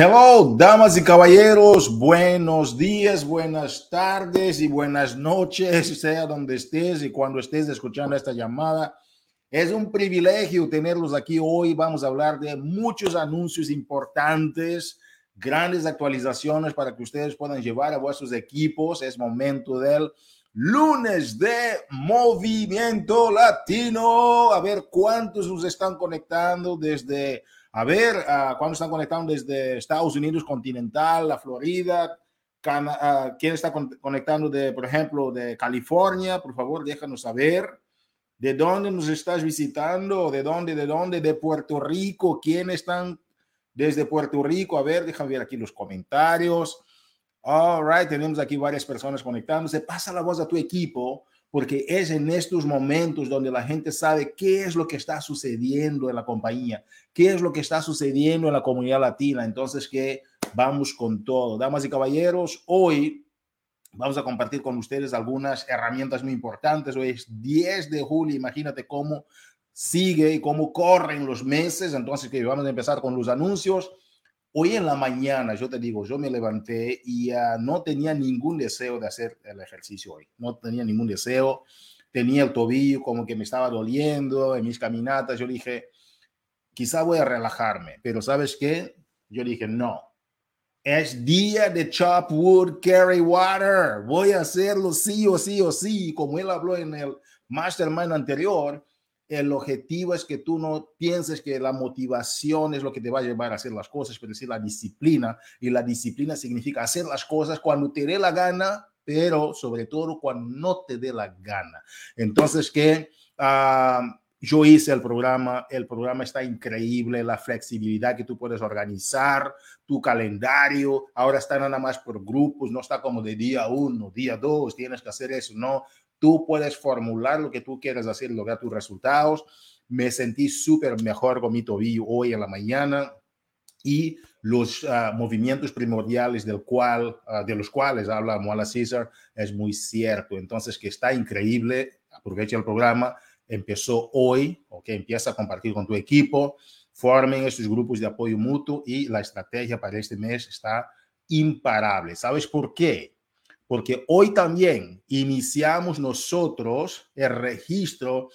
Hello, damas y caballeros, buenos días, buenas tardes y buenas noches, sea donde estés y cuando estés escuchando esta llamada. Es un privilegio tenerlos aquí hoy. Vamos a hablar de muchos anuncios importantes, grandes actualizaciones para que ustedes puedan llevar a vuestros equipos. Es momento del lunes de Movimiento Latino. A ver cuántos nos están conectando desde a ver uh, cuándo están conectando desde Estados Unidos continental, la Florida, Cana uh, quién está con conectando de, por ejemplo, de California, por favor, déjanos saber. De dónde nos estás visitando, de dónde, de dónde, de Puerto Rico, quién están desde Puerto Rico. A ver, déjame ver aquí los comentarios. All right, tenemos aquí varias personas conectándose. Pasa la voz a tu equipo porque es en estos momentos donde la gente sabe qué es lo que está sucediendo en la compañía, qué es lo que está sucediendo en la comunidad latina. Entonces, que vamos con todo. Damas y caballeros, hoy vamos a compartir con ustedes algunas herramientas muy importantes. Hoy es 10 de julio, imagínate cómo sigue y cómo corren los meses. Entonces, que vamos a empezar con los anuncios. Hoy en la mañana, yo te digo, yo me levanté y uh, no tenía ningún deseo de hacer el ejercicio hoy. No tenía ningún deseo. Tenía el tobillo como que me estaba doliendo en mis caminatas. Yo dije, quizá voy a relajarme, pero ¿sabes qué? Yo dije, no. Es día de chop wood, carry water. Voy a hacerlo sí o sí o sí. Como él habló en el mastermind anterior, el objetivo es que tú no pienses que la motivación es lo que te va a llevar a hacer las cosas, pero decir la disciplina. Y la disciplina significa hacer las cosas cuando te dé la gana, pero sobre todo cuando no te dé la gana. Entonces, que uh, yo hice el programa, el programa está increíble, la flexibilidad que tú puedes organizar, tu calendario, ahora está nada más por grupos, no está como de día uno, día dos, tienes que hacer eso, no, Tú puedes formular lo que tú quieres hacer lograr tus resultados. Me sentí súper mejor con mi tobillo hoy en la mañana y los uh, movimientos primordiales del cual, uh, de los cuales habla Moala César es muy cierto. Entonces, que está increíble, aprovecha el programa, empezó hoy, ok, empieza a compartir con tu equipo, formen estos grupos de apoyo mutuo y la estrategia para este mes está imparable. ¿Sabes por qué? Porque hoy también iniciamos nosotros el registro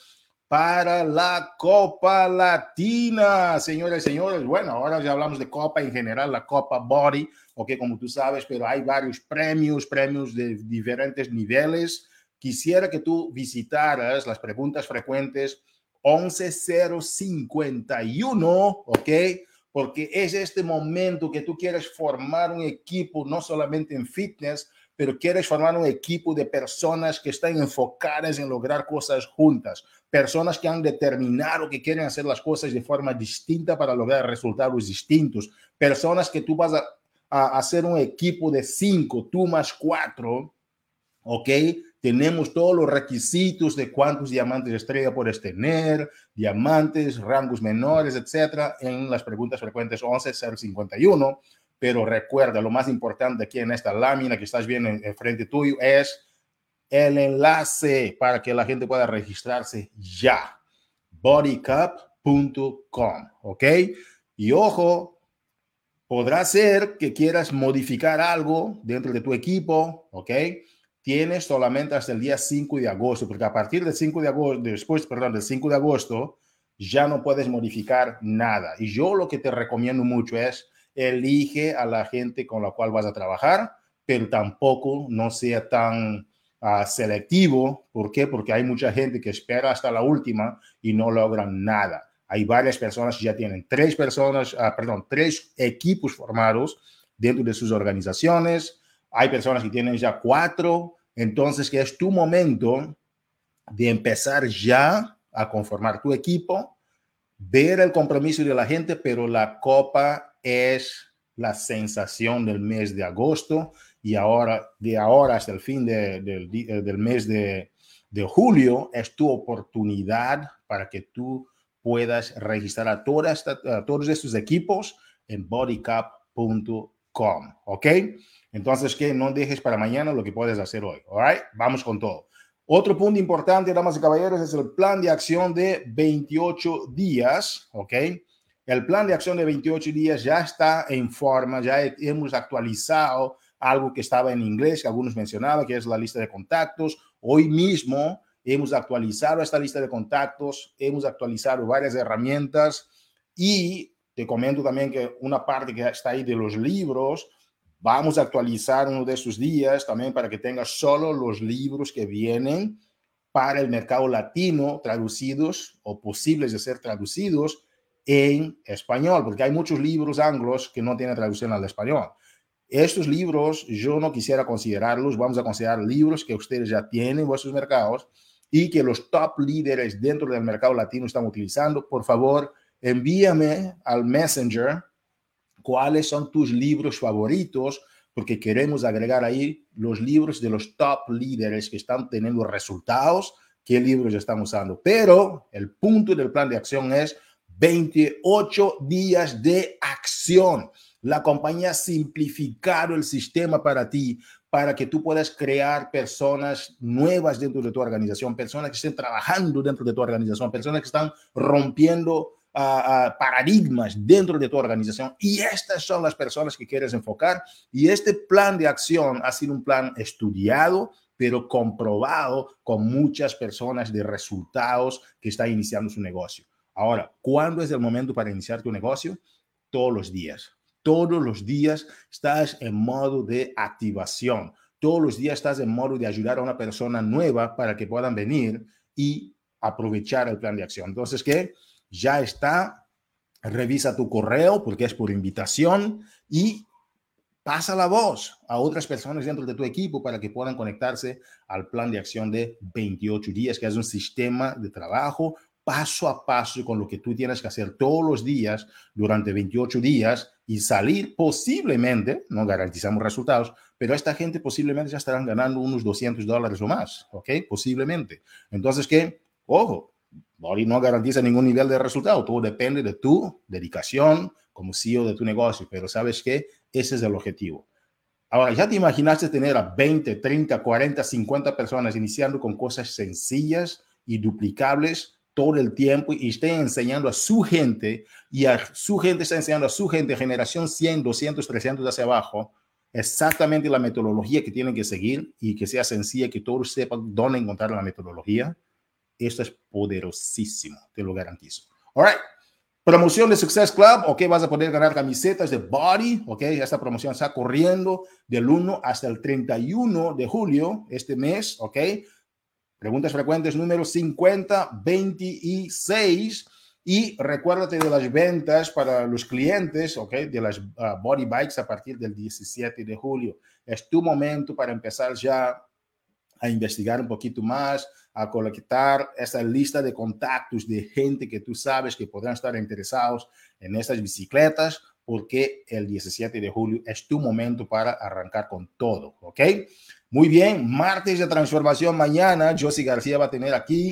para la Copa Latina, señores y señores. Bueno, ahora ya hablamos de Copa en general, la Copa Body, ok, como tú sabes, pero hay varios premios, premios de diferentes niveles. Quisiera que tú visitaras las preguntas frecuentes 11051, ok, porque es este momento que tú quieres formar un equipo, no solamente en fitness, pero quieres formar un equipo de personas que están enfocadas en lograr cosas juntas, personas que han determinado que quieren hacer las cosas de forma distinta para lograr resultados distintos, personas que tú vas a, hacer un equipo de cinco, tú más cuatro, ¿ok? Tenemos todos los requisitos de cuántos diamantes estrella puedes tener, diamantes, rangos menores, etcétera, en las preguntas frecuentes 11051 pero recuerda, lo más importante aquí en esta lámina que estás viendo en, en frente tuyo es el enlace para que la gente pueda registrarse ya. bodycup.com, ¿ok? Y ojo, podrá ser que quieras modificar algo dentro de tu equipo, ¿ok? Tienes solamente hasta el día 5 de agosto, porque a partir del 5 de agosto, después, perdón, del 5 de agosto, ya no puedes modificar nada. Y yo lo que te recomiendo mucho es elige a la gente con la cual vas a trabajar, pero tampoco no sea tan uh, selectivo. ¿Por qué? Porque hay mucha gente que espera hasta la última y no logran nada. Hay varias personas que ya tienen tres personas, uh, perdón, tres equipos formados dentro de sus organizaciones. Hay personas que tienen ya cuatro. Entonces, que es tu momento de empezar ya a conformar tu equipo, ver el compromiso de la gente, pero la copa es la sensación del mes de agosto y ahora, de ahora hasta el fin de, de, de, del mes de, julio, es tu oportunidad para que tú puedas registrar a, a todos estos equipos en bodycup.com, ¿ok? Entonces, que no dejes para mañana lo que puedes hacer hoy, ¿all right? Vamos con todo. Otro punto importante, damas y caballeros, es el plan de acción de 28 días, ¿ok? El plan de acción de 28 días ya está en forma, ya hemos actualizado algo que estaba en inglés, que algunos mencionaban, que es la lista de contactos. Hoy mismo hemos actualizado esta lista de contactos, hemos actualizado varias herramientas y te comento también que una parte que está ahí de los libros, vamos a actualizar uno de esos días también para que tengas solo los libros que vienen para el mercado latino traducidos o posibles de ser traducidos en español, porque hay muchos libros anglos que no tienen traducción al español. Estos libros yo no quisiera considerarlos, vamos a considerar libros que ustedes ya tienen en vuestros mercados y que los top líderes dentro del mercado latino están utilizando. Por favor, envíame al Messenger cuáles son tus libros favoritos, porque queremos agregar ahí los libros de los top líderes que están teniendo resultados, qué libros están usando. Pero el punto del plan de acción es 28 días de acción. La compañía ha simplificado el sistema para ti, para que tú puedas crear personas nuevas dentro de tu organización, personas que estén trabajando dentro de tu organización, personas que están rompiendo paradigmas dentro de tu organización y estas son las personas que quieres enfocar y este plan de acción ha sido un plan estudiado pero comprobado con muchas personas de resultados que están iniciando su negocio. Ahora, ¿cuándo es el momento para iniciar tu negocio? Todos los días. Todos los días estás en modo de activación. Todos los días estás en modo de ayudar a una persona nueva para que puedan venir y aprovechar el plan de acción. Entonces, ¿qué? ya está. Revisa tu correo porque es por invitación y pasa la voz a otras personas dentro de tu equipo para que puedan conectarse al plan de acción de 28 días, que es un sistema de trabajo paso a paso con lo que tú tienes que hacer todos los días durante 28 días y salir posiblemente, no garantizamos resultados, pero esta gente posiblemente ya estarán ganando unos 200 dólares o más, ¿ok? Posiblemente. Entonces, ¿qué? Ojo, Body no garantiza ningún nivel de resultado, todo depende de tu dedicación como CEO de tu negocio, pero sabes que ese es el objetivo. Ahora, ¿ya te imaginaste tener a 20, 30, 40, 50 personas iniciando con cosas sencillas y duplicables todo el tiempo y estén enseñando a su gente y a su gente está enseñando a su gente, generación 100, 200, 300 hacia abajo, exactamente la metodología que tienen que seguir y que sea sencilla, que todos sepan dónde encontrar la metodología? Esto es poderosísimo, te lo garantizo. All right. Promoción de Success Club, ok, vas a poder ganar camisetas de Body, ok, esta promoción está corriendo del 1 hasta el 31 de julio, este mes, ok. Preguntas frecuentes número 50, 26. Y recuérdate de las ventas para los clientes, ok, de las uh, Body Bikes a partir del 17 de julio. Es tu momento para empezar ya a investigar un poquito más, a colectar esa lista de contactos de gente que tú sabes que podrán estar interesados en estas bicicletas, porque el 17 de julio es tu momento para arrancar con todo, ¿ok? Muy bien, martes de transformación mañana, Josie García va a tener aquí,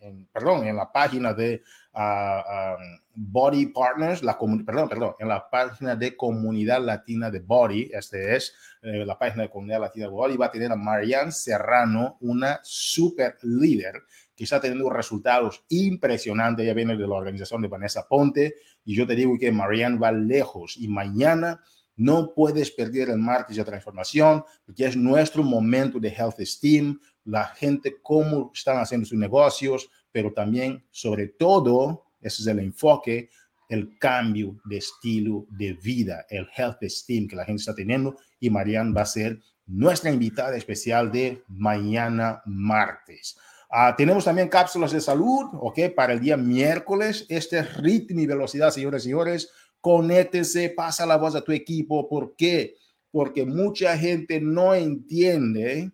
en, perdón, en la página de uh, Body Partners, la perdón, perdón, en la página de Comunidad Latina de Body, este es eh, la página de Comunidad Latina de Body, va a tener a Marianne Serrano, una super líder que está teniendo resultados impresionantes. Ella viene de la organización de Vanessa Ponte y yo te digo que Marianne va lejos y mañana no puedes perder el martes de transformación porque es nuestro momento de health esteem, la gente cómo están haciendo sus negocios, pero también, sobre todo, ese es el enfoque, el cambio de estilo de vida, el health esteem que la gente está teniendo. Y Marianne va a ser nuestra invitada especial de mañana martes. Ah, tenemos también cápsulas de salud, ¿ok? Para el día miércoles. Este es ritmo y velocidad, señores y señores. Conéctense, pasa la voz a tu equipo. ¿Por qué? Porque mucha gente no entiende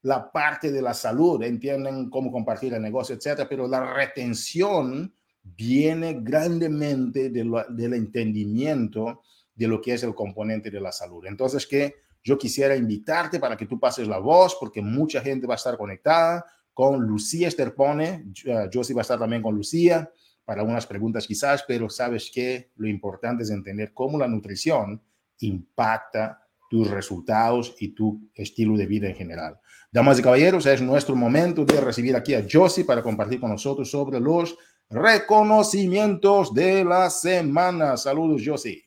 la parte de la salud, entienden cómo compartir el negocio, etcétera, pero la retención viene grandemente del entendimiento de lo que es el componente de la salud. Entonces, que yo quisiera invitarte para que tú pases la voz, porque mucha gente va a estar conectada con Lucía Esterpone, yo sí va a estar también con Lucía para algunas preguntas quizás, pero sabes que lo importante es entender cómo la nutrición impacta tus resultados y tu estilo de vida en general. Damas y caballeros, es nuestro momento de recibir aquí a Josie para compartir con nosotros sobre los reconocimientos de la semana. Saludos, Josie.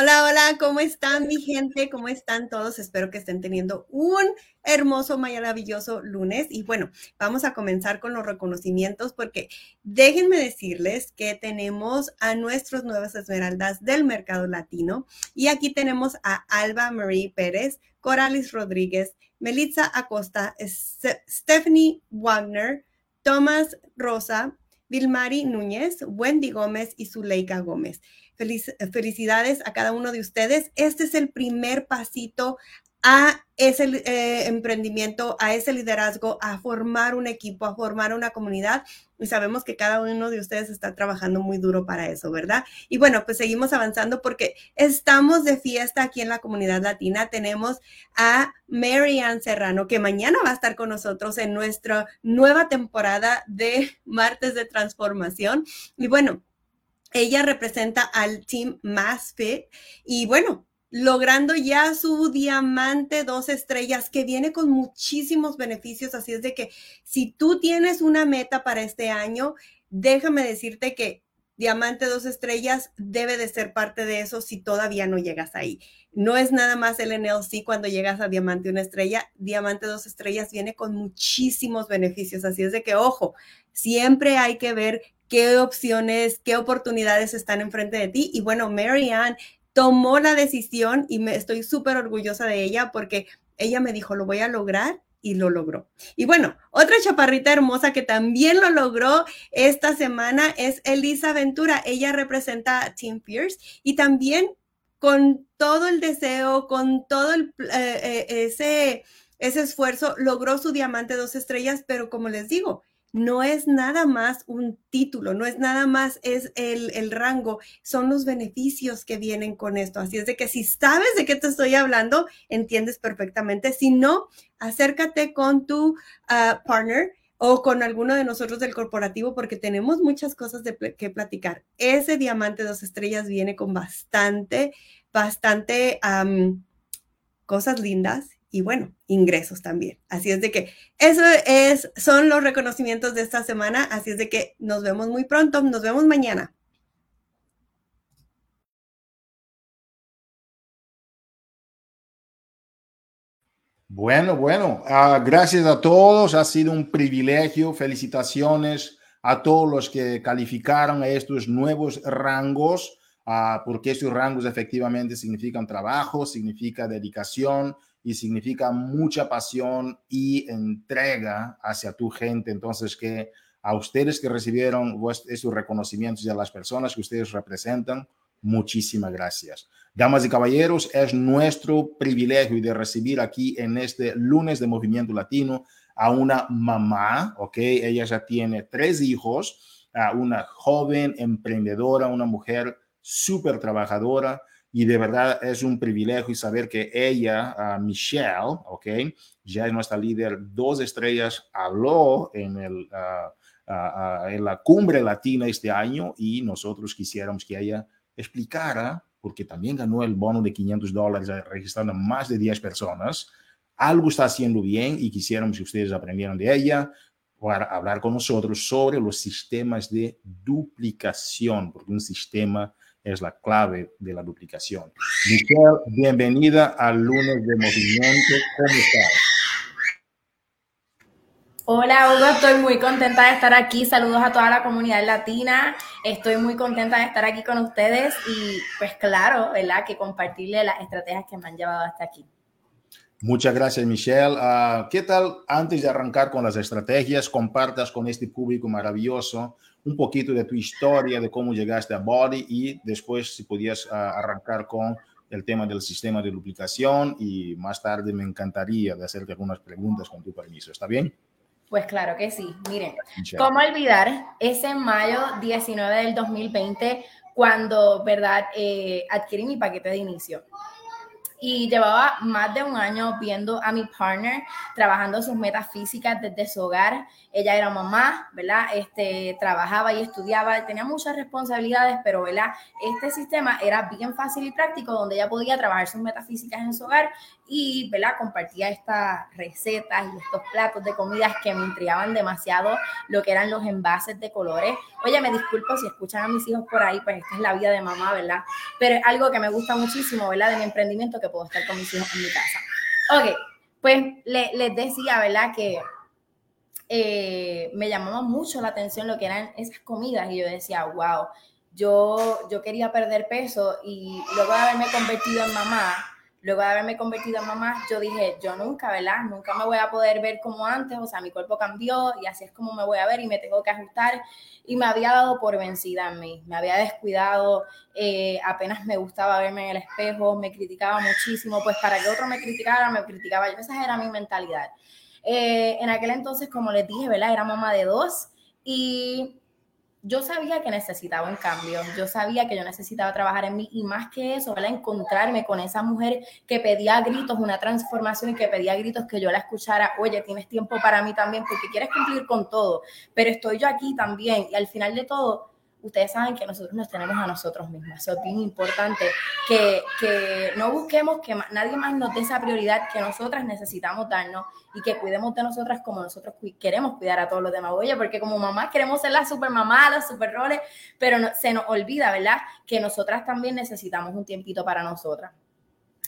Hola, hola, ¿cómo están mi gente? ¿Cómo están todos? Espero que estén teniendo un hermoso, maravilloso lunes. Y bueno, vamos a comenzar con los reconocimientos porque déjenme decirles que tenemos a nuestros nuevas esmeraldas del mercado latino. Y aquí tenemos a Alba Marie Pérez, Coralis Rodríguez, Melitza Acosta, Stephanie Wagner, Tomás Rosa, Vilmari Núñez, Wendy Gómez y Zuleika Gómez felicidades a cada uno de ustedes. Este es el primer pasito a ese eh, emprendimiento, a ese liderazgo, a formar un equipo, a formar una comunidad. Y sabemos que cada uno de ustedes está trabajando muy duro para eso, ¿verdad? Y bueno, pues seguimos avanzando porque estamos de fiesta aquí en la comunidad latina. Tenemos a Marianne Serrano, que mañana va a estar con nosotros en nuestra nueva temporada de Martes de Transformación. Y bueno, ella representa al Team Mass Fit y bueno, logrando ya su diamante dos estrellas que viene con muchísimos beneficios. Así es de que si tú tienes una meta para este año, déjame decirte que diamante dos estrellas debe de ser parte de eso si todavía no llegas ahí. No es nada más el NLC cuando llegas a diamante una estrella. Diamante dos estrellas viene con muchísimos beneficios. Así es de que, ojo, siempre hay que ver qué opciones, qué oportunidades están enfrente de ti. Y bueno, Marianne tomó la decisión y me estoy súper orgullosa de ella porque ella me dijo, lo voy a lograr y lo logró. Y bueno, otra chaparrita hermosa que también lo logró esta semana es Elisa Ventura. Ella representa a Team Fierce y también con todo el deseo, con todo el, eh, eh, ese esfuerzo, logró su diamante dos estrellas, pero como les digo, no es nada más un título, no es nada más es el, rango, son los beneficios que vienen con esto. Así es de que si sabes de qué te estoy hablando, entiendes perfectamente. Si no, acércate con tu ah, partner o con alguno de nosotros del corporativo porque tenemos muchas cosas de que platicar. Ese diamante dos estrellas viene con bastante, bastante cosas lindas y bueno, ingresos también. Así es de que eso es, son los reconocimientos de esta semana. Así es de que nos vemos muy pronto. Nos vemos mañana. Bueno, bueno, uh, gracias a todos. Ha sido un privilegio. Felicitaciones a todos los que calificaron a estos nuevos rangos, uh, porque estos rangos efectivamente significan trabajo, significa dedicación, y significa mucha pasión y entrega hacia tu gente. Entonces, que a ustedes que recibieron esos reconocimientos y a las personas que ustedes representan, muchísimas gracias. Damas y caballeros, es nuestro privilegio de recibir aquí en este lunes de Movimiento Latino a una mamá, ¿ok? Ella ya tiene tres hijos, a una joven emprendedora, una mujer súper trabajadora, y de verdad es un privilegio saber que ella, Michelle, ok, ya es nuestra líder, dos estrellas, habló en, el, en la cumbre latina este año y nosotros quisiéramos que ella explicara, porque también ganó el bono de 500 dólares registrando más de 10 personas, algo está haciendo bien y quisiéramos que ustedes aprendieran de ella para hablar con nosotros sobre los sistemas de duplicación, porque un sistema es la clave de la duplicación. Michelle, bienvenida al lunes de movimiento. ¿Cómo estás? Hola Hugo, estoy muy contenta de estar aquí. Saludos a toda la comunidad latina. Estoy muy contenta de estar aquí con ustedes y pues claro, ¿verdad? Que compartirle las estrategias que me han llevado hasta aquí. Muchas gracias, Michelle. Ah, ¿Qué tal, antes de arrancar con las estrategias, compartas con este público maravilloso un poquito de tu historia, de cómo llegaste a Body y después si podías ah, arrancar con el tema del sistema de duplicación y más tarde me encantaría de hacerte algunas preguntas con tu permiso. ¿Está bien? Pues claro que sí. Miren, ¿cómo olvidar ese mayo 19 del 2020 cuando, verdad, eh, adquirí mi paquete de inicio? y llevaba más de un año viendo a mi partner trabajando sus metas físicas desde su hogar. Ella era mamá, ¿verdad? Este, trabajaba y estudiaba, tenía muchas responsabilidades, pero, ¿verdad? Este sistema era bien fácil y práctico donde ella podía trabajar sus metas físicas en su hogar y, ¿verdad? Compartía estas recetas y estos platos de comidas que me intrigaban demasiado, lo que eran los envases de colores. Oye, me disculpo si escuchan a mis hijos por ahí, pues esta es la vida de mamá, ¿verdad? Pero es algo que me gusta muchísimo, ¿verdad? De mi emprendimiento, que puedo estar con mis hijos en mi casa. Ok, pues les decía, ¿verdad? Que eh, me llamaba mucho la atención lo que eran esas comidas y yo decía, wow, yo, yo quería perder peso y luego de haberme convertido en mamá, luego de haberme convertido en mamá, yo dije, yo nunca, ¿verdad? Nunca me voy a poder ver como antes, o sea, mi cuerpo cambió y así es como me voy a ver y me tengo que ajustar. Y me había dado por vencida en mí, me había descuidado, eh, apenas me gustaba verme en el espejo, me criticaba muchísimo, pues para que otro me criticara, me criticaba yo, esa era mi mentalidad. Eh, en aquel entonces, como les dije, ¿verdad? Era mamá de dos y yo sabía que necesitaba un cambio, yo sabía que yo necesitaba trabajar en mí y más que eso, encontrarme con esa mujer que pedía gritos una transformación y que pedía gritos que yo la escuchara, oye, tienes tiempo para mí también porque quieres cumplir con todo, pero estoy yo aquí también y al final de todo ustedes saben que nosotros nos tenemos a nosotros mismos. Eso es bien importante, que, que no busquemos que nadie más nos dé esa prioridad que nosotras necesitamos darnos y que cuidemos de nosotras como nosotros queremos cuidar a todos los demás. Oye, porque como mamá queremos ser la super mamá, las super roles, pero se nos olvida, ¿verdad? Que nosotras también necesitamos un tiempito para nosotras.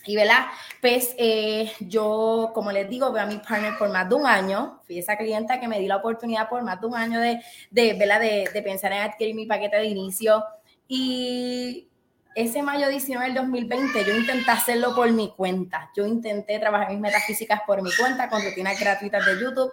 Y, ¿verdad? Pues eh, yo, como les digo, veo a mi partner por más de un año. Fui esa clienta que me di la oportunidad por más de un año de, de, de, de pensar en adquirir mi paquete de inicio. Y ese mayo 19 del 2020 yo intenté hacerlo por mi cuenta. Yo intenté trabajar mis metafísicas por mi cuenta con rutinas gratuitas de YouTube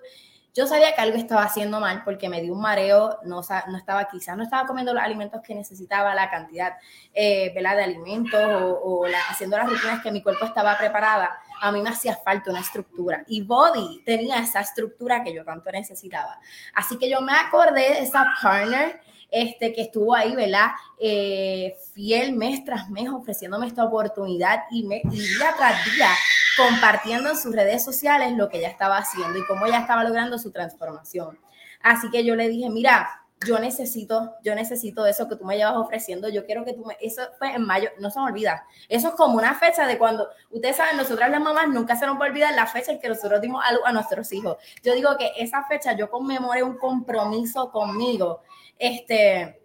yo sabía que algo estaba haciendo mal porque me dio un mareo, no, no estaba quizás, no estaba comiendo los alimentos que necesitaba, la cantidad eh, de alimentos o, haciendo las rutinas que mi cuerpo estaba preparada. A mí me hacía falta una estructura y Body tenía esa estructura que yo tanto necesitaba. Así que yo me acordé de esa partner este, que estuvo ahí, ¿verdad? Eh, fiel mes tras mes ofreciéndome esta oportunidad y, me, y día tras día compartiendo en sus redes sociales lo que ella estaba haciendo y cómo ella estaba logrando su transformación. Así que yo le dije, mira, yo necesito, yo necesito eso que tú me llevas ofreciendo, yo quiero que tú me, eso fue en mayo, no se me olvida, eso es como una fecha de cuando, ustedes saben, nosotras las mamás nunca se nos va olvidar la fecha en que nosotros dimos algo a nuestros hijos. Yo digo que esa fecha yo conmemoré un compromiso conmigo, este,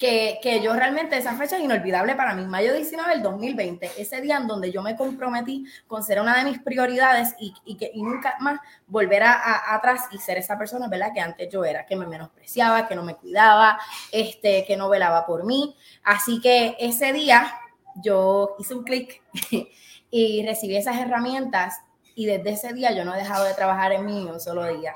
que, yo realmente esa fecha es inolvidable para mí, mayo 19 del 2020, ese día en donde yo me comprometí con ser una de mis prioridades y, que nunca más volver atrás y ser esa persona, ¿verdad? Que antes yo era, que me menospreciaba, que no me cuidaba, este, que no velaba por mí. Así que ese día yo hice un clic y recibí esas herramientas y desde ese día yo no he dejado de trabajar en mí un solo día.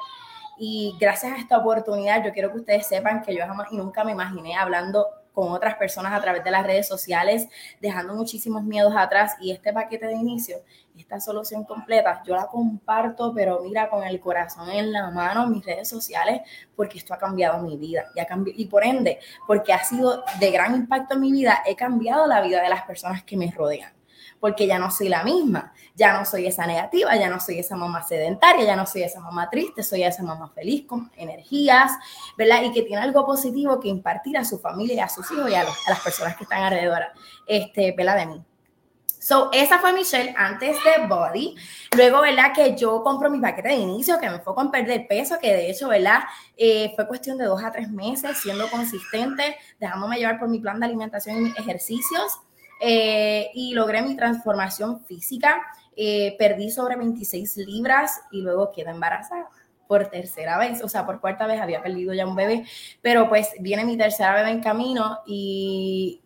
Y gracias a esta oportunidad, yo quiero que ustedes sepan que yo jamás nunca me imaginé hablando con otras personas a través de las redes sociales, dejando muchísimos miedos atrás. Y este paquete de inicio, esta solución completa, yo la comparto, pero mira, con el corazón en la mano mis redes sociales, porque esto ha cambiado mi vida. Y, y por ende, porque ha sido de gran impacto en mi vida, he cambiado la vida de las personas que me rodean porque ya no soy la misma, ya no soy esa negativa, ya no soy esa mamá sedentaria, ya no soy esa mamá triste, soy esa mamá feliz, con energías, ¿verdad? Y que tiene algo positivo que impartir a su familia a sus hijos y a, las personas que están alrededor, este, ¿verdad? De mí. So, esa fue Michelle antes de Body. Luego, ¿verdad? Que yo compro mi paquete de inicio, que me fue con perder peso, que de hecho, ¿verdad? Eh, fue cuestión de dos a tres meses siendo consistente, dejándome llevar por mi plan de alimentación y mis ejercicios. Eh, y logré mi transformación física. Eh, perdí sobre 26 libras y luego quedé embarazada por tercera vez, o sea, por cuarta vez había perdido ya un bebé, pero pues viene mi tercera bebé en camino y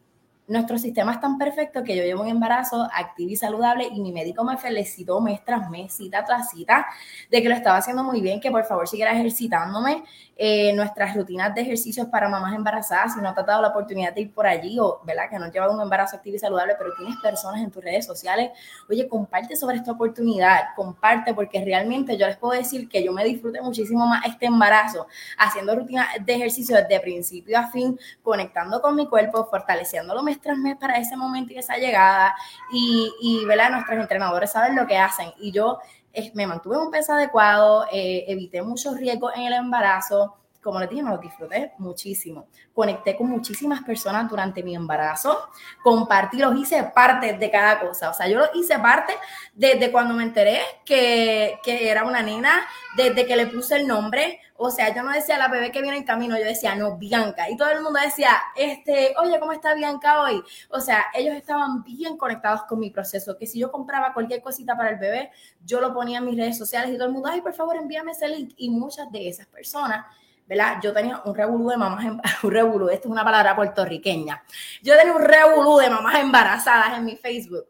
nuestro sistema es tan perfecto que yo llevo un embarazo activo y saludable y mi médico me felicitó mes tras mes, cita tras cita, de que lo estaba haciendo muy bien, que por favor siguiera ejercitándome. Eh, nuestras rutinas de ejercicios para mamás embarazadas, si no te has dado la oportunidad de ir por allí o, ¿verdad? Que no has llevado un embarazo activo y saludable, pero tienes personas en tus redes sociales, oye, comparte sobre esta oportunidad, comparte, porque realmente yo les puedo decir que yo me disfruté muchísimo más este embarazo, haciendo rutinas de ejercicio desde principio a fin, conectando con mi cuerpo, fortaleciéndolo mes tras mes para ese momento y esa llegada, y, y ¿verdad? Nuestros entrenadores saben lo que hacen, y yo me mantuve un peso adecuado, eh, evité muchos riesgos en el embarazo, como les dije, me lo disfruté muchísimo. Conecté con muchísimas personas durante mi embarazo, compartí, los hice parte de cada cosa. O sea, yo lo hice parte desde cuando me enteré que, que era una nena, desde que le puse el nombre, o sea, yo no decía la bebé que viene en camino, yo decía, no, Bianca. Y todo el mundo decía, este, oye, ¿cómo está Bianca hoy? O sea, ellos estaban bien conectados con mi proceso, que si yo compraba cualquier cosita para el bebé, yo lo ponía en mis redes sociales y todo el mundo, ay, por favor, envíame ese link. Y muchas de esas personas ¿verdad? Yo tenía un revolú de mamás, un revolú, esto es una palabra puertorriqueña. Yo tenía un revolú de mamás embarazadas en mi Facebook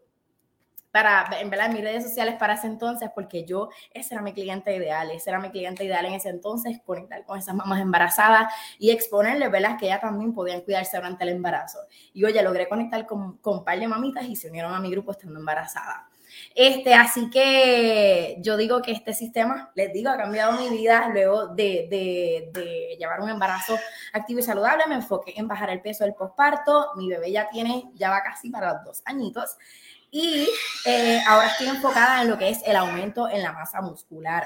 para, verdad, en mis redes sociales para ese entonces, porque yo, ese era mi cliente ideal, ese era mi cliente ideal en ese entonces, conectar con esas mamás embarazadas y exponerles, ¿verdad? Que ellas también podían cuidarse durante el embarazo. Y oye, logré conectar con, con un par de mamitas y se unieron a mi grupo estando embarazada. Este, así que yo digo que este sistema, les digo, ha cambiado mi vida luego de, de, de, llevar un embarazo activo y saludable. Me enfoqué en bajar el peso del posparto. Mi bebé ya tiene, ya va casi para los dos añitos. Y eh, ahora estoy enfocada en lo que es el aumento en la masa muscular.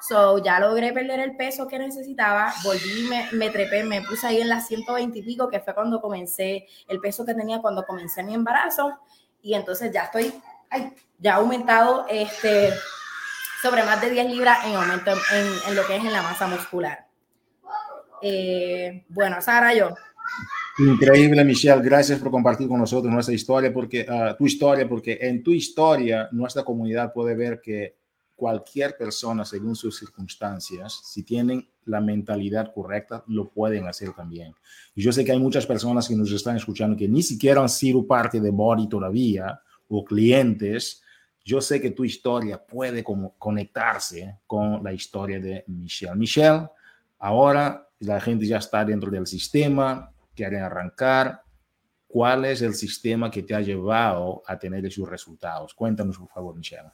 So, ya logré perder el peso que necesitaba, volví, me, me trepé, me puse ahí en las 120 y pico, que fue cuando comencé, el peso que tenía cuando comencé mi embarazo. Y entonces ya estoy, ay, ya aumentado este, sobre más de 10 libras en aumento en, en lo que es en la masa muscular. Eh, bueno, Sara, yo. Increíble, Michelle. Gracias por compartir con nosotros nuestra historia, porque uh, tu historia, porque en tu historia nuestra comunidad puede ver que cualquier persona, según sus circunstancias, si tienen la mentalidad correcta, lo pueden hacer también. Y yo sé que hay muchas personas que nos están escuchando que ni siquiera han sido parte de Body todavía o clientes. Yo sé que tu historia puede como conectarse con la historia de Michelle. Michelle, ahora la gente ya está dentro del sistema, quieren arrancar, ¿cuál es el sistema que te ha llevado a tener esos resultados? Cuéntanos, por favor, Michelle.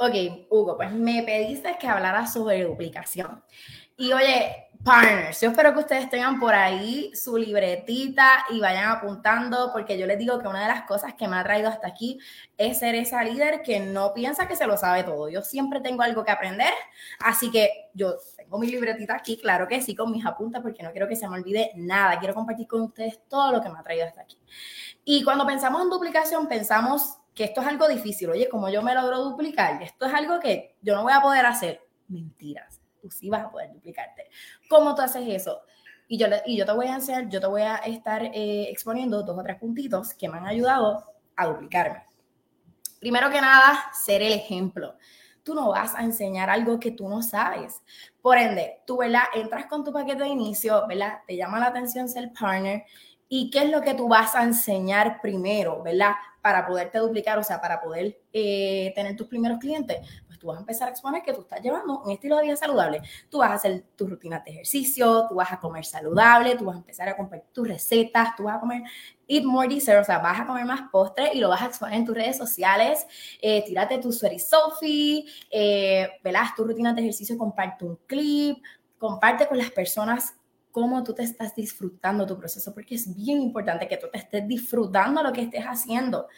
Ok, Hugo, pues me pediste que hablara sobre duplicación. Y oye, partners, yo espero que ustedes tengan por ahí su libretita y vayan apuntando, porque yo les digo que una de las cosas que me ha traído hasta aquí es ser esa líder que no piensa que se lo sabe todo. Yo siempre tengo algo que aprender, así que yo tengo mi libretita aquí, claro que sí, con mis apuntes, porque no quiero que se me olvide nada. Quiero compartir con ustedes todo lo que me ha traído hasta aquí. Y cuando pensamos en duplicación, pensamos que esto es algo difícil. Oye, como yo me logro duplicar, esto es algo que yo no voy a poder hacer. Mentiras tú sí vas a poder duplicarte. ¿Cómo tú haces eso? Y yo, y yo te voy a enseñar, yo te voy a estar eh, exponiendo dos o tres puntitos que me han ayudado a duplicarme. Primero que nada, ser el ejemplo. Tú no vas a enseñar algo que tú no sabes. Por ende, tú, ¿verdad? Entras con tu paquete de inicio, ¿verdad? Te llama la atención ser partner. ¿Y qué es lo que tú vas a enseñar primero, ¿verdad? Para poderte duplicar, o sea, para poder eh, tener tus primeros clientes tú vas a empezar a exponer que tú estás llevando un estilo de vida saludable. Tú vas a hacer tus rutinas de ejercicio, tú vas a comer saludable, tú vas a empezar a compartir tus recetas, tú vas a comer eat more dessert, o sea, vas a comer más postre y lo vas a exponer en tus redes sociales. Eh, tírate tu sweaty selfie, eh, velas tus rutinas de ejercicio, comparte un clip, comparte con las personas cómo tú te estás disfrutando tu proceso, porque es bien importante que tú te estés disfrutando lo que estés haciendo.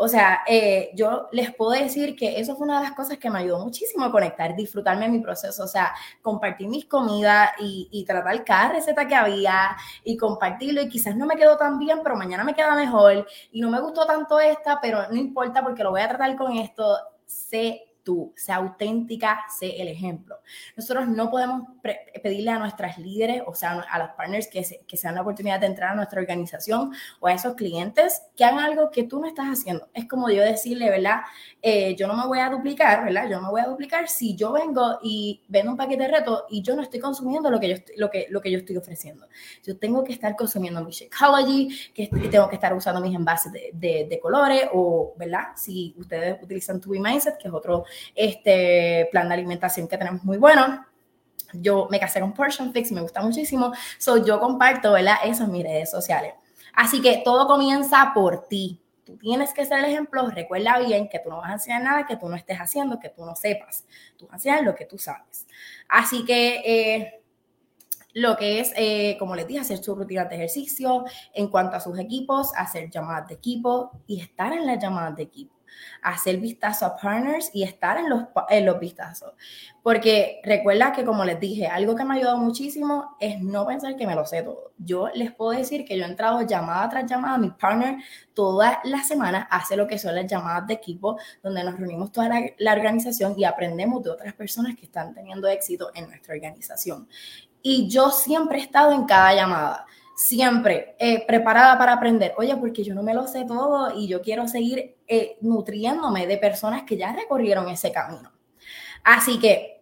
O sea, eh, yo les puedo decir que eso fue una de las cosas que me ayudó muchísimo a conectar, disfrutarme de mi proceso, o sea, compartir mis comidas y, tratar cada receta que había y compartirlo. Y quizás no me quedó tan bien, pero mañana me queda mejor. Y no me gustó tanto esta, pero no importa porque lo voy a tratar con esto, sé tú, sea auténtica, sé el ejemplo. Nosotros no podemos pedirle a nuestras líderes, o sea, a los partners que se, que se dan la oportunidad de entrar a nuestra organización o a esos clientes que hagan algo que tú no estás haciendo. Es como yo decirle, ¿verdad? Eh, yo no me voy a duplicar, ¿verdad? Yo no me voy a duplicar si yo vengo y vendo un paquete de reto y yo no estoy consumiendo lo que yo, lo que, lo que yo estoy ofreciendo. Yo tengo que estar consumiendo mi Shakeology, que tengo que estar usando mis envases de, de, de colores o, ¿verdad? Si ustedes utilizan Tubi Mindset, que es otro este plan de alimentación que tenemos muy bueno. Yo me casé con Portion Fix, me gusta muchísimo. So, yo comparto, ¿verdad? Eso en mis redes sociales. Así que todo comienza por ti. Tú tienes que ser el ejemplo. Recuerda bien que tú no vas a enseñar nada que tú no estés haciendo, que tú no sepas. Tú vas a enseñar lo que tú sabes. Así que eh, lo que es, eh, como les dije, hacer su rutina de ejercicio en cuanto a sus equipos, hacer llamadas de equipo y estar en las llamadas de equipo. Hacer vistazo a partners y estar en los, en los vistazos. Porque recuerda que, como les dije, algo que me ha ayudado muchísimo es no pensar que me lo sé todo. Yo les puedo decir que yo he entrado llamada tras llamada mi partner todas las semanas, hace lo que son las llamadas de equipo, donde nos reunimos toda la organización y aprendemos de otras personas que están teniendo éxito en nuestra organización. Y yo siempre he estado en cada llamada siempre eh, preparada para aprender. Oye, porque yo no me lo sé todo y yo quiero seguir eh, nutriéndome de personas que ya recorrieron ese camino. Así que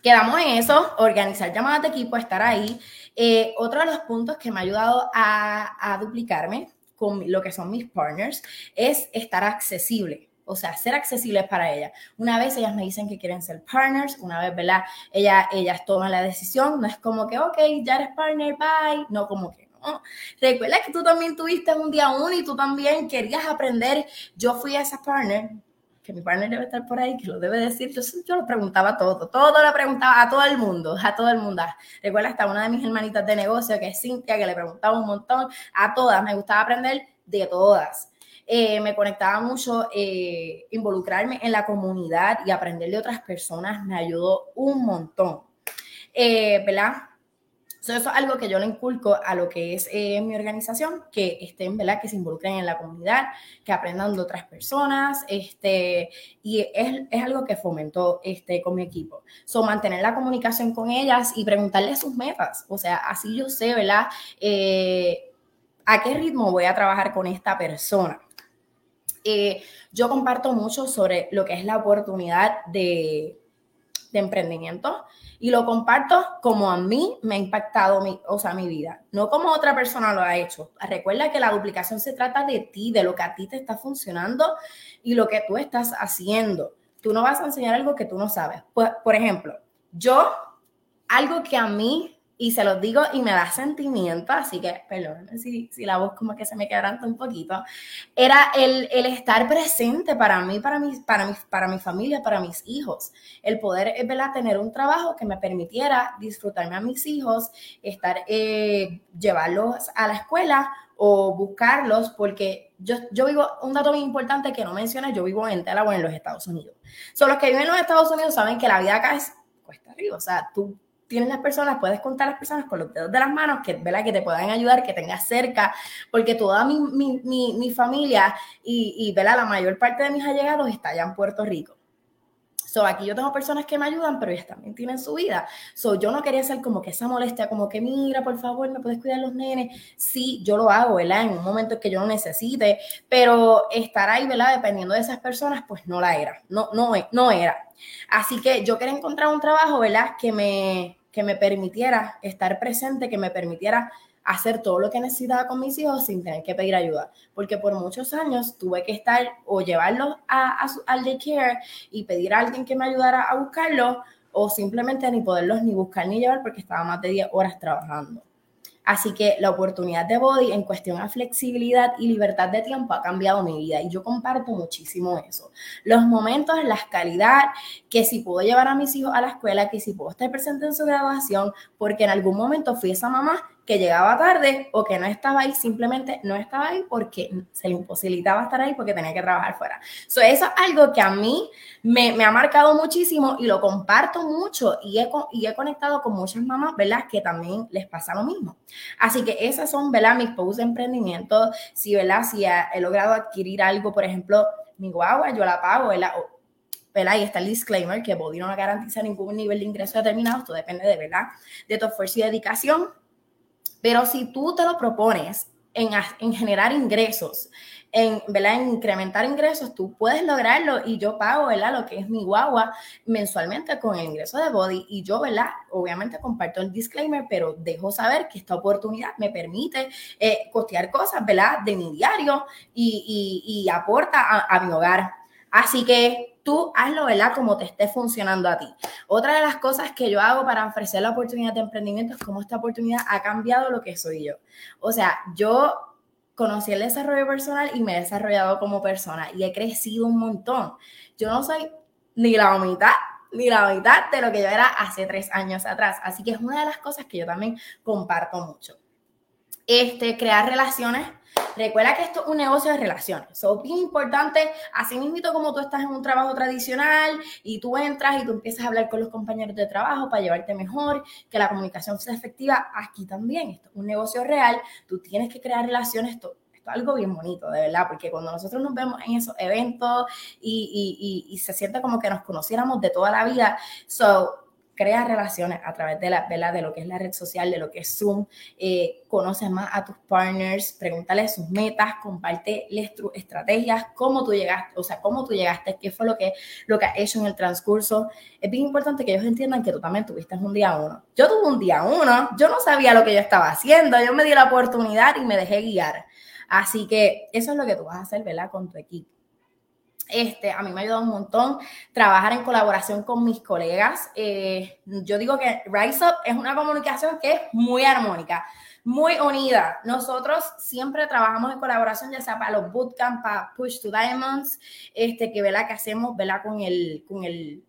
quedamos en eso, organizar llamadas de equipo, estar ahí. Eh, otro de los puntos que me ha ayudado a, a duplicarme con lo que son mis partners es estar accesible o sea, ser accesibles para ellas. Una vez ellas me dicen que quieren ser partners, una vez, ¿verdad? Ellas, ellas toman la decisión, no es como que, ok, ya eres partner, bye, no como que no. Recuerda que tú también tuviste un día uno y tú también querías aprender. Yo fui a esa partner, que mi partner debe estar por ahí, que lo debe decir. Yo, yo lo preguntaba todo, todo lo preguntaba a todo el mundo, a todo el mundo. Recuerda hasta una de mis hermanitas de negocio, que es Cintia, que le preguntaba un montón, a todas, me gustaba aprender de todas. Eh, me conectaba mucho, eh, involucrarme en la comunidad y aprender de otras personas me ayudó un montón. Eh, ¿Verdad? eso es algo que yo le inculco a lo que es mi organización, que estén, ¿verdad? Que se involucren en la comunidad, que aprendan de otras personas, este, y es, es algo que fomentó este, con mi equipo. So, mantener la comunicación con ellas y preguntarles sus metas. O sea, así yo sé, ¿verdad? ¿A qué ritmo voy a trabajar con esta persona? Eh, yo comparto mucho sobre lo que es la oportunidad de, de, emprendimiento y lo comparto como a mí me ha impactado mi, o sea, mi vida, no como otra persona lo ha hecho. Recuerda que la duplicación se trata de ti, de lo que a ti te está funcionando y lo que tú estás haciendo. Tú no vas a enseñar algo que tú no sabes. Pues, por ejemplo, yo, algo que a mí y se los digo y me da sentimiento, así que, perdón, si, si la voz como que se me quebranta un poquito, era el, el estar presente para mí, para mi, para, mi, para mi familia, para mis hijos, el poder, eh, ¿verdad? tener un trabajo que me permitiera disfrutarme a mis hijos, estar, eh, llevarlos a la escuela o buscarlos, porque yo, yo vivo, un dato muy importante que no mencioné, yo vivo en Delaware, en los Estados Unidos. Son los que viven en los Estados Unidos saben que la vida acá es cuesta arriba, o sea, tú tienes las personas, puedes contar las personas con los dedos de las manos que, ¿verdad? que te puedan ayudar, que tengas cerca, porque toda mi, mi, mi, familia y, y la mayor parte de mis allegados está allá en Puerto Rico. Aquí yo tengo personas que me ayudan, pero ellas también tienen su vida. So, yo no quería ser como que esa molestia, como que mira, por favor, me puedes cuidar los nenes. Sí, yo lo hago, ¿verdad? En un momento que yo no necesite, pero estar ahí, ¿verdad? Dependiendo de esas personas, pues no la era, no, no, no era. Así que yo quería encontrar un trabajo, ¿verdad? Que me, que me permitiera estar presente, que me permitiera hacer todo lo que necesitaba con mis hijos sin tener que pedir ayuda. Porque por muchos años tuve que estar o llevarlos a, al daycare y pedir a alguien que me ayudara a buscarlos o simplemente ni poderlos ni buscar ni llevar porque estaba más de 10 horas trabajando. Así que la oportunidad de Body en cuestión a flexibilidad y libertad de tiempo ha cambiado mi vida y yo comparto muchísimo eso. Los momentos, la calidad, que si puedo llevar a mis hijos a la escuela, que si puedo estar presente en su graduación, porque en algún momento fui esa mamá que llegaba tarde o que no estaba ahí, simplemente no estaba ahí porque se le imposibilitaba estar ahí porque tenía que trabajar fuera. eso es algo que a mí me, ha marcado muchísimo y lo comparto mucho y he, y he conectado con muchas mamás, ¿verdad? Que también les pasa lo mismo. Así que esas son, ¿verdad? Mis posts de emprendimiento. Si, ¿verdad? Si he, logrado adquirir algo, por ejemplo, mi guagua, yo la pago, ¿verdad? ¿Verdad? Y está el disclaimer que Body no garantiza ningún nivel de ingreso determinado, esto depende de, ¿verdad? De tu esfuerzo y dedicación. Pero si tú te lo propones en, en generar ingresos, en, ¿verdad? en incrementar ingresos, tú puedes lograrlo y yo pago ¿verdad? lo que es mi guagua mensualmente con el ingreso de Body y yo, ¿verdad? obviamente comparto el disclaimer, pero dejo saber que esta oportunidad me permite eh, costear cosas ¿verdad? de mi diario y, y, y aporta a, a mi hogar. Así que tú hazlo, ¿verdad? Como te esté funcionando a ti. Otra de las cosas que yo hago para ofrecer la oportunidad de emprendimiento es cómo esta oportunidad ha cambiado lo que soy yo. O sea, yo conocí el desarrollo personal y me he desarrollado como persona y he crecido un montón. Yo no soy ni la mitad ni la mitad de lo que yo era hace tres años atrás. Así que es una de las cosas que yo también comparto mucho. Este, crear relaciones Recuerda que esto es un negocio de relaciones. Es bien importante, así mismo como tú estás en un trabajo tradicional y tú entras y tú empiezas a hablar con los compañeros de trabajo para llevarte mejor, que la comunicación sea efectiva, aquí también. Esto es un negocio real, tú tienes que crear relaciones. Esto, es algo bien bonito, de verdad, porque cuando nosotros nos vemos en esos eventos y, y se siente como que nos conociéramos de toda la vida, so crea relaciones a través de, la, de lo que es la red social, de lo que es Zoom, eh, conoces más a tus partners, pregúntale sus metas, comparte estrategias, cómo tú llegaste, o sea, cómo tú llegaste, qué fue lo que, lo que has hecho en el transcurso. Es bien importante que ellos entiendan que tú también tuviste un día uno. Yo tuve un día uno, yo no sabía lo que yo estaba haciendo, yo me di la oportunidad y me dejé guiar. Así que eso es lo que tú vas a hacer, ¿verdad? Con tu equipo. Este, a mí me ha ayudado un montón trabajar en colaboración con mis colegas. Eh, yo digo que Rise Up es una comunicación que es muy armónica, muy unida. Nosotros siempre trabajamos en colaboración, ya sea para los bootcamps, para Push to Diamonds, este, que, ¿verdad? que hacemos ¿verdad? Con, el, con el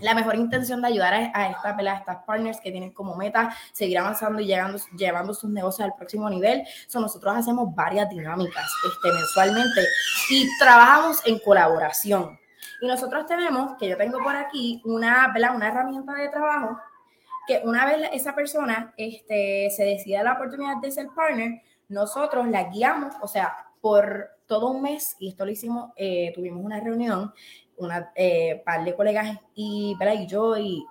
la mejor intención de ayudar a, estas, a estas partners que tienen como meta seguir avanzando y llegando, llevando sus negocios al próximo nivel. So, nosotros hacemos varias dinámicas este, mensualmente y trabajamos en colaboración. Y nosotros tenemos, que yo tengo por aquí, una, una herramienta de trabajo que una vez esa persona este, se decida la oportunidad de ser partner, nosotros la guiamos, o sea, por todo un mes, y esto lo hicimos, eh, tuvimos una reunión una eh, par de colegas y, y yo y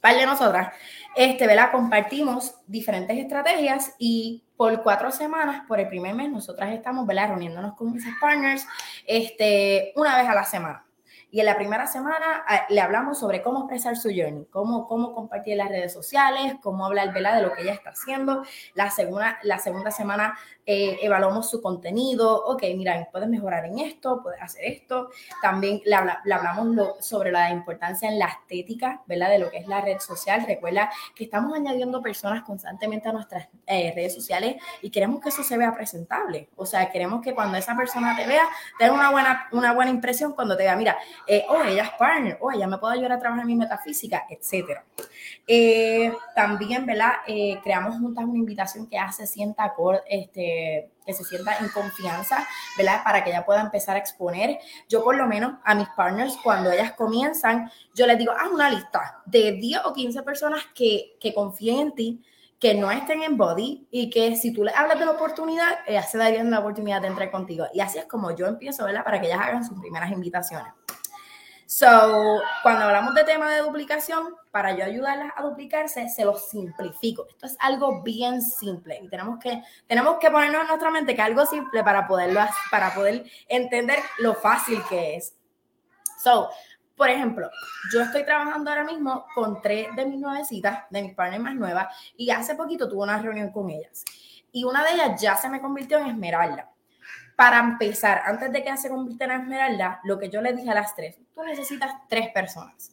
par de nosotras, este, ¿verdad? compartimos diferentes estrategias y por cuatro semanas, por el primer mes, nosotras estamos ¿verdad? reuniéndonos con mis partners este, una vez a la semana. Y en la primera semana ah, le hablamos sobre cómo expresar su journey, cómo, cómo compartir las redes sociales, cómo hablar ¿verdad? de lo que ella está haciendo. La segunda, la segunda semana eh, evaluamos su contenido, ok, mira, puedes mejorar en esto, puedes hacer esto. También le, hablamos sobre la importancia en la estética, ¿verdad? De lo que es la red social. Recuerda que estamos añadiendo personas constantemente a nuestras eh, redes sociales y queremos que eso se vea presentable. O sea, queremos que cuando esa persona te vea, tenga una buena, una buena impresión cuando te vea, mira, eh, oh, ella es partner, oh, ella me puede ayudar a trabajar en mi metafísica, etcétera. también, ¿verdad? creamos juntas una invitación que hace sienta este que, se sienta en confianza, ¿verdad? Para que ella pueda empezar a exponer. Yo por lo menos a mis partners, cuando ellas comienzan, yo les digo, haz una lista de 10 o 15 personas que, que confíen en ti, que no estén en body y que si tú le hablas de la oportunidad, ellas se darían la oportunidad de entrar contigo. Y así es como yo empiezo, ¿verdad? Para que ellas hagan sus primeras invitaciones. So, cuando hablamos de tema de duplicación, para yo ayudarlas a duplicarse, se los simplifico. Esto es algo bien simple y tenemos que, tenemos que ponernos en nuestra mente que algo simple para poderlo, para poder entender lo fácil que es. So, por ejemplo, yo estoy trabajando ahora mismo con tres de mis nuevecitas, de mis partners más nuevas, y hace poquito tuve una reunión con ellas. Y una de ellas ya se me convirtió en Esmeralda para empezar, antes de que se convierta en Esmeralda, lo que yo le dije a las tres, tú necesitas tres personas.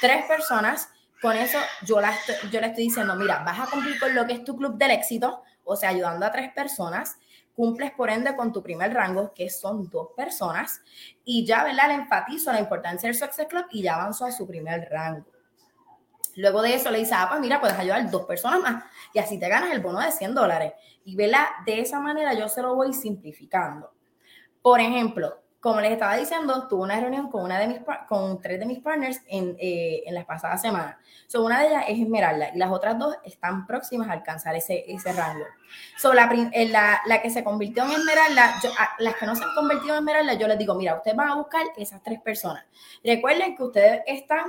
Tres personas, con eso yo, yo le estoy diciendo, mira, vas a cumplir con lo que es tu club del éxito, o sea, ayudando a tres personas, cumples por ende con tu primer rango, que son dos personas, y ya, ¿verdad? Le enfatizo la importancia del Success Club y ya avanzó a su primer rango. Luego de eso le dice, ah, pues mira, puedes ayudar dos personas más y así te ganas el bono de 100 dólares. Y vela, de esa manera yo se lo voy simplificando. Por ejemplo, como les estaba diciendo, tuve una reunión con, una de mis, con tres de mis partners en, eh, en las pasadas semanas. So, una de ellas es Esmeralda y las otras dos están próximas a alcanzar ese, ese rango. So, la, eh, la, la, que se convirtió en Esmeralda, las que no se han convertido en Esmeralda, yo les digo, mira, ustedes van a buscar esas tres personas. Recuerden que ustedes están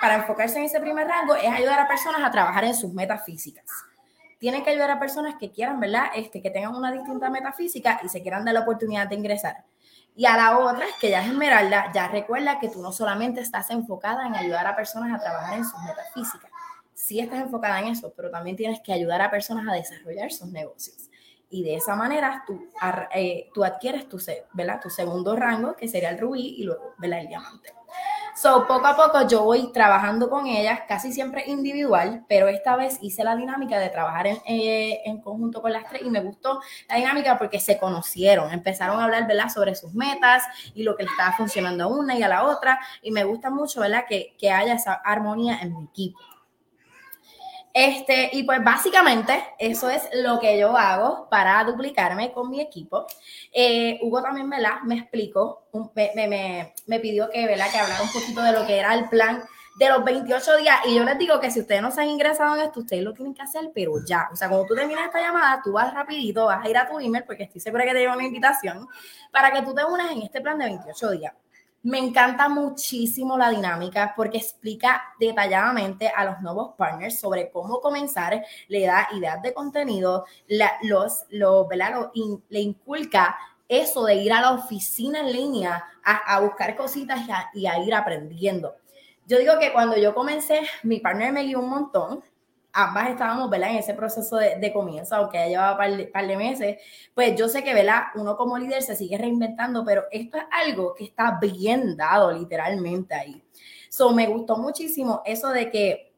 para enfocarse en ese primer rango es ayudar a personas a trabajar en sus metas físicas. Tienen que ayudar a personas que quieran, ¿verdad? Este, que tengan una distinta metafísica y se quieran dar la oportunidad de ingresar. Y a la otra, que ya es Esmeralda, ya recuerda que tú no solamente estás enfocada en ayudar a personas a trabajar en sus metas físicas. Sí estás enfocada en eso, pero también tienes que ayudar a personas a desarrollar sus negocios. Y de esa manera tú, eh, tú adquieres tu, ¿verdad? tu segundo rango, que sería el rubí, y luego ¿verdad? el diamante. So, poco a poco yo voy trabajando con ellas, casi siempre individual, pero esta vez hice la dinámica de trabajar en, eh, en, conjunto con las tres y me gustó la dinámica porque se conocieron, empezaron a hablar, ¿verdad?, sobre sus metas y lo que le estaba funcionando a una y a la otra y me gusta mucho, ¿verdad?, que, que haya esa armonía en mi equipo. Este, y pues básicamente eso es lo que yo hago para duplicarme con mi equipo. Eh, Hugo también, ¿verdad? Me explicó, me, me, me, pidió que, ¿verdad? Que hablara un poquito de lo que era el plan de los 28 días. Y yo les digo que si ustedes no se han ingresado en esto, ustedes lo tienen que hacer, pero ya. O sea, cuando tú terminas esta llamada, tú vas rapidito, vas a ir a tu email, porque estoy segura que te lleva una invitación, para que tú te unas en este plan de 28 días. Me encanta muchísimo la dinámica porque explica detalladamente a los nuevos partners sobre cómo comenzar, le da ideas de contenido, los, los, le inculca eso de ir a la oficina en línea a, buscar cositas y a, ir aprendiendo. Yo digo que cuando yo comencé, mi partner me guió un montón, ambas estábamos, ¿verdad? En ese proceso de, comienzo, aunque ya llevaba un par, de meses, pues yo sé que, ¿verdad? Uno como líder se sigue reinventando, pero esto es algo que está bien dado literalmente ahí. So, me gustó muchísimo eso de que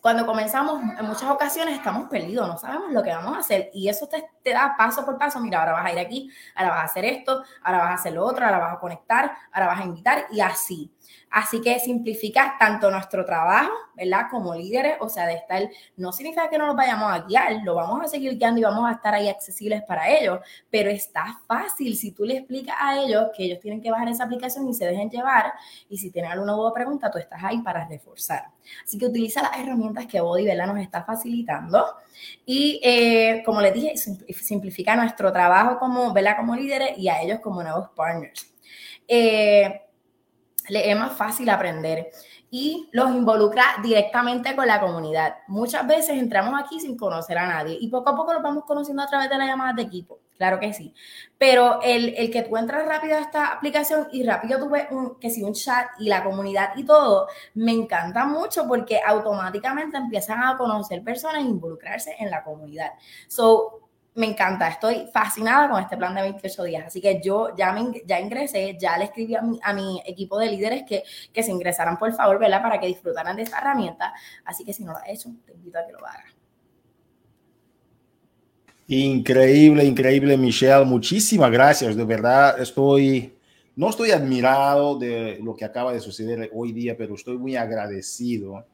cuando comenzamos, en muchas ocasiones estamos perdidos, no sabemos lo que vamos a hacer y eso te, te, da paso por paso, mira, ahora vas a ir aquí, ahora vas a hacer esto, ahora vas a hacer lo otro, ahora vas a conectar, ahora vas a invitar y así. Así que simplifica tanto nuestro trabajo, ¿verdad? Como líderes, o sea, de estar, no significa que no los vayamos a guiar, lo vamos a seguir guiando y vamos a estar ahí accesibles para ellos, pero está fácil si tú le explicas a ellos que ellos tienen que bajar esa aplicación y se dejen llevar, y si tienen alguna duda o pregunta, tú estás ahí para reforzar. Así que utiliza las herramientas que Body, ¿verdad? Nos está facilitando. Y eh, como les dije, simplifica nuestro trabajo como, ¿verdad? Como líderes y a ellos como nuevos partners. Eh, le es más fácil aprender y los involucra directamente con la comunidad. Muchas veces entramos aquí sin conocer a nadie y poco a poco los vamos conociendo a través de las llamadas de equipo, claro que sí. Pero el, el que tú entras rápido a esta aplicación y rápido tú ves un, que si un chat y la comunidad y todo, me encanta mucho porque automáticamente empiezan a conocer personas e involucrarse en la comunidad. So, me encanta, estoy fascinada con este plan de 28 días. Así que yo ya, me, ya ingresé, ya le escribí a mi, equipo de líderes que, que, se ingresaran, por favor, ¿verdad? Para que disfrutaran de esta herramienta. Así que si no lo has hecho, te invito a que lo hagas. Increíble, increíble, Michelle. Muchísimas gracias. De verdad, estoy, no estoy admirado de lo que acaba de suceder hoy día, pero estoy muy agradecido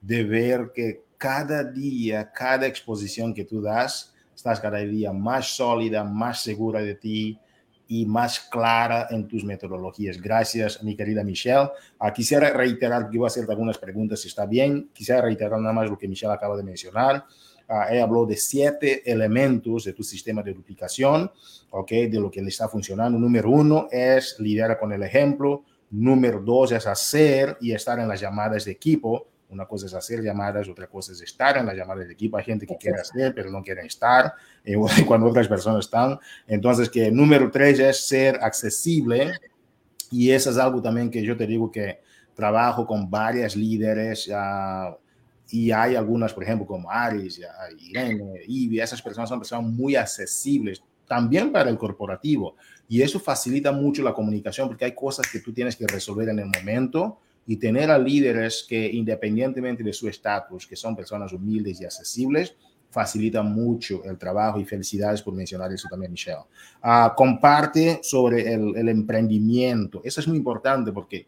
de ver que cada día, cada exposición que tú das, estás cada día más sólida, más segura de ti y más clara en tus metodologías. Gracias, mi querida Michelle. Ah, quisiera reiterar que iba a hacer algunas preguntas, si está bien. Quisiera reiterar nada más lo que Michelle acaba de mencionar. Uh, ella habló de siete elementos de tu sistema de duplicación, ¿ok? De lo que le está funcionando. Número uno es liderar con el ejemplo. Número dos es hacer y estar en las llamadas de equipo. Una cosa es hacer llamadas, otra cosa es estar en las llamadas del equipo. Hay gente que quiere hacer, pero no quiere estar eh, cuando otras personas están. Entonces, que número tres es ser accesible. Y eso es algo también que yo te digo que trabajo con varias líderes uh, y hay algunas, por ejemplo, como Aris, Irene, Ivy, esas personas son personas muy accesibles también para el corporativo. Y eso facilita mucho la comunicación porque hay cosas que tú tienes que resolver en el momento y tener a líderes que independientemente de su estatus, que son personas humildes y accesibles, facilita mucho el trabajo y felicidades por mencionar eso también, Michelle. Uh, comparte sobre el, el, emprendimiento. Eso es muy importante porque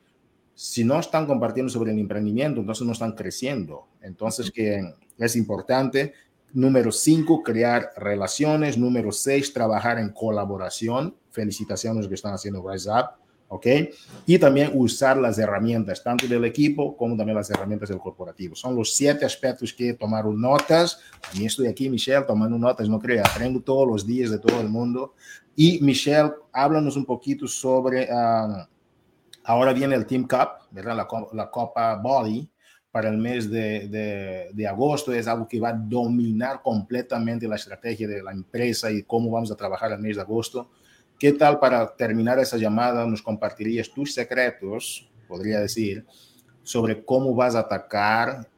si no están compartiendo sobre el emprendimiento, entonces no están creciendo. Entonces, que es importante. Número cinco, crear relaciones. Número seis, trabajar en colaboración. Felicitaciones que están haciendo Rise Up. ¿Ok? Y también usar las herramientas, tanto del equipo como también las herramientas del corporativo. Son los siete aspectos que tomaron notas. Y estoy aquí, Michelle, tomando notas, no creo, aprendo todos los días de todo el mundo. Y Michelle, háblanos un poquito sobre, uh, ahora viene el Team Cup, ¿verdad? La, la Copa Body para el mes de, de, de, agosto es algo que va a dominar completamente la estrategia de la empresa y cómo vamos a trabajar el mes de agosto. ¿Qué tal para terminar esa llamada nos compartirías tus secretos, podría decir, sobre cómo vas a atacar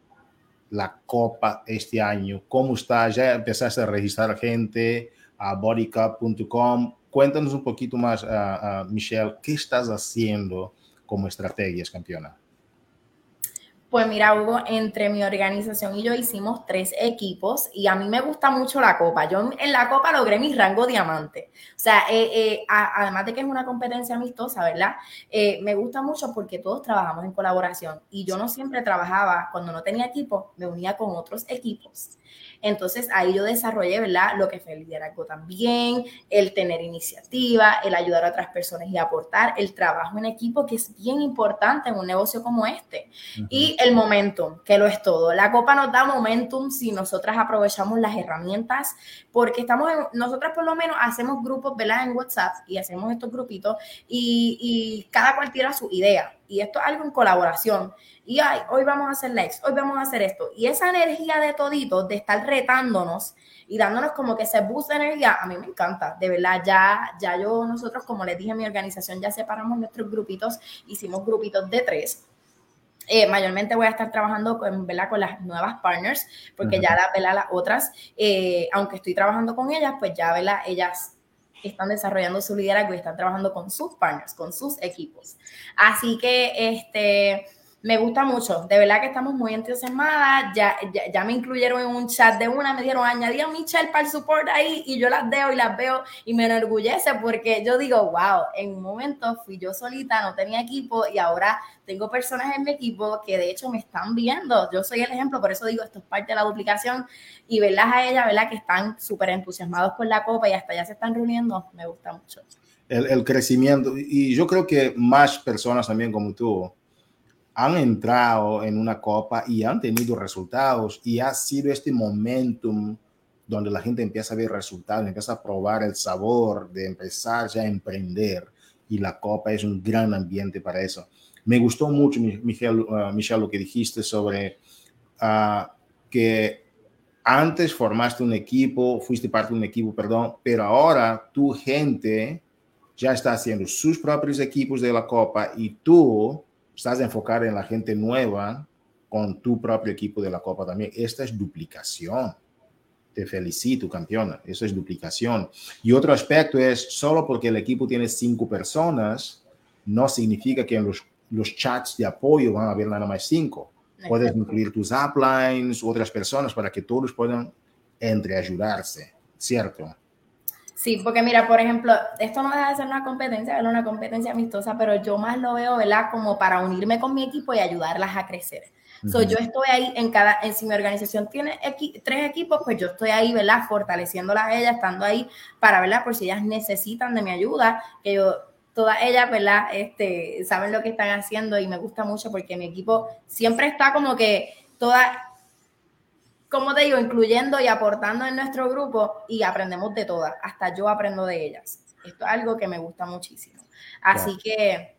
la Copa este año? ¿Cómo está? ¿Ya empezaste a registrar gente a bodycup.com? Cuéntanos un poquito más, uh, Michelle, ¿qué estás haciendo como estrategias, campeona? Pues mira, Hugo, entre mi organización y yo hicimos tres equipos y a mí me gusta mucho la copa. Yo en la copa logré mi rango diamante. O sea, eh, eh, además de que es una competencia amistosa, ¿verdad? Eh, me gusta mucho porque todos trabajamos en colaboración y yo no siempre trabajaba, cuando no tenía equipo, me unía con otros equipos. Entonces ahí yo desarrollé, ¿verdad? Lo que fue el liderazgo también, el tener iniciativa, el ayudar a otras personas y aportar, el trabajo en equipo, que es bien importante en un negocio como este. Y el momentum, que lo es todo. La copa nos da momentum si nosotras aprovechamos las herramientas, porque estamos en, nosotras por lo menos hacemos grupos, ¿verdad? En WhatsApp y hacemos estos grupitos y, y cada cual tira su idea. Y esto es algo en colaboración y ay, hoy vamos a hacer likes, hoy vamos a hacer esto. Y esa energía de toditos, de estar retándonos y dándonos como que ese boost de energía, a mí me encanta. De verdad, ya, ya yo, nosotros, como les dije mi organización, ya separamos nuestros grupitos, hicimos grupitos de tres. Eh, mayormente voy a estar trabajando con, ¿verdad? con las nuevas partners, porque ya la, las otras, eh, aunque estoy trabajando con ellas, pues ya ¿verdad? ellas están desarrollando su liderazgo y están trabajando con sus partners, con sus equipos. Así que, este, me gusta mucho, de verdad que estamos muy entusiasmadas. Ya, ya, me incluyeron en un chat de una, me dijeron, añadí a Michelle para el support ahí y yo las veo y las veo y me enorgullece porque yo digo, wow, en un momento fui yo solita, no tenía equipo y ahora tengo personas en mi equipo que de hecho me están viendo. Yo soy el ejemplo, por eso digo, esto es parte de la duplicación y verlas a ellas, ¿verdad? Que están súper entusiasmados por la copa y hasta ya se están reuniendo, me gusta mucho. El, el crecimiento y yo creo que más personas también como tú han entrado en una copa y han tenido resultados y ha sido este momentum donde la gente empieza a ver resultados, empieza a probar el sabor de empezar ya a emprender y la copa es un gran ambiente para eso. Me gustó mucho, Michelle, uh, lo que dijiste sobre uh, que antes formaste un equipo, fuiste parte de un equipo, perdón, pero ahora tu gente ya está haciendo sus propios equipos de la copa y tú estás enfocado en la gente nueva con tu propio equipo de la Copa también. Esta es duplicación. Te felicito, campeona. Eso es duplicación. Y otro aspecto es, solo porque el equipo tiene cinco personas, no significa que en los, los chats de apoyo van a haber nada más cinco. Puedes incluir tus uplines, otras personas, para que todos puedan entre ayudarse, ¿cierto? Sí, porque mira, por ejemplo, esto no deja de ser una competencia, es una competencia amistosa, pero yo más lo veo, ¿verdad? Como para unirme con mi equipo y ayudarlas a crecer. So, yo estoy ahí en cada, en, si mi organización tiene tres equipos, pues yo estoy ahí, ¿verdad? Fortaleciéndolas a ellas, estando ahí para, ¿verdad? Por si ellas necesitan de mi ayuda, que yo, todas ellas, ¿verdad? Este, saben lo que están haciendo y me gusta mucho porque mi equipo siempre está como que toda, como te digo, incluyendo y aportando en nuestro grupo y aprendemos de todas, hasta yo aprendo de ellas. Esto es algo que me gusta muchísimo. Así que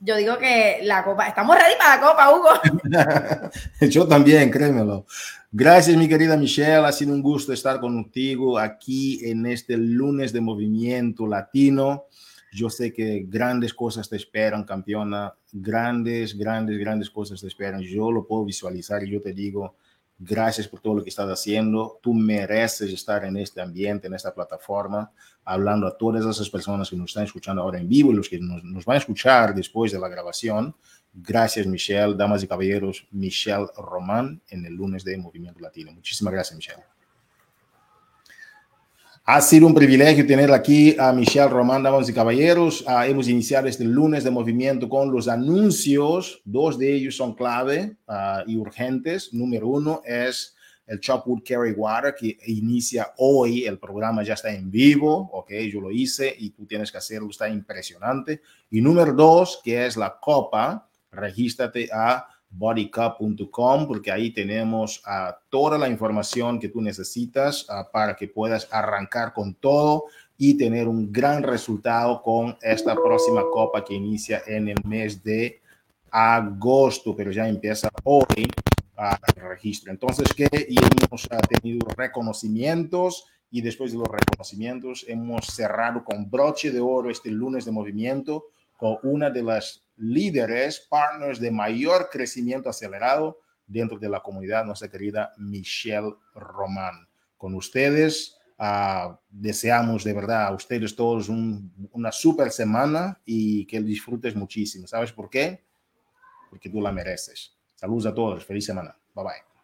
yo digo que la copa, estamos ready para la copa, Hugo. yo también, créemelo. Gracias, mi querida Michelle. Ha sido un gusto estar contigo aquí en este lunes de movimiento latino. Yo sé que grandes cosas te esperan, campeona. Grandes, grandes, grandes cosas te esperan. Yo lo puedo visualizar y yo te digo, Gracias por todo lo que estás haciendo. Tú mereces estar en este ambiente, en esta plataforma, hablando a todas esas personas que nos están escuchando ahora en vivo y los que nos, van a escuchar después de la grabación. Gracias, Michelle. Damas y caballeros, Michelle Román en el lunes de Movimiento Latino. Muchísimas gracias, Michelle. Ha sido un privilegio tener aquí a Michelle Román, damas y caballeros. Ah, hemos iniciado este lunes de movimiento con los anuncios. Dos de ellos son clave ah, y urgentes. Número uno es el Chopwood Carry Water, que inicia hoy. El programa ya está en vivo, ok, yo lo hice y tú tienes que hacerlo, está impresionante. Y número dos, que es la copa. Regístrate a bodycup.com porque ahí tenemos toda la información que tú necesitas uh, para que puedas arrancar con todo y tener un gran resultado con esta próxima copa que inicia en el mes de agosto, pero ya empieza hoy uh, el registro. Entonces, que hemos tenido reconocimientos y después de los reconocimientos hemos cerrado con broche de oro este lunes de movimiento con una de las líderes, partners de mayor crecimiento acelerado dentro de la comunidad, nuestra querida Michelle Román. Con ustedes, uh, deseamos de verdad a ustedes todos una super semana y que disfrutes muchísimo. ¿Sabes por qué? Porque tú la mereces. Saludos a todos. Feliz semana. Bye bye.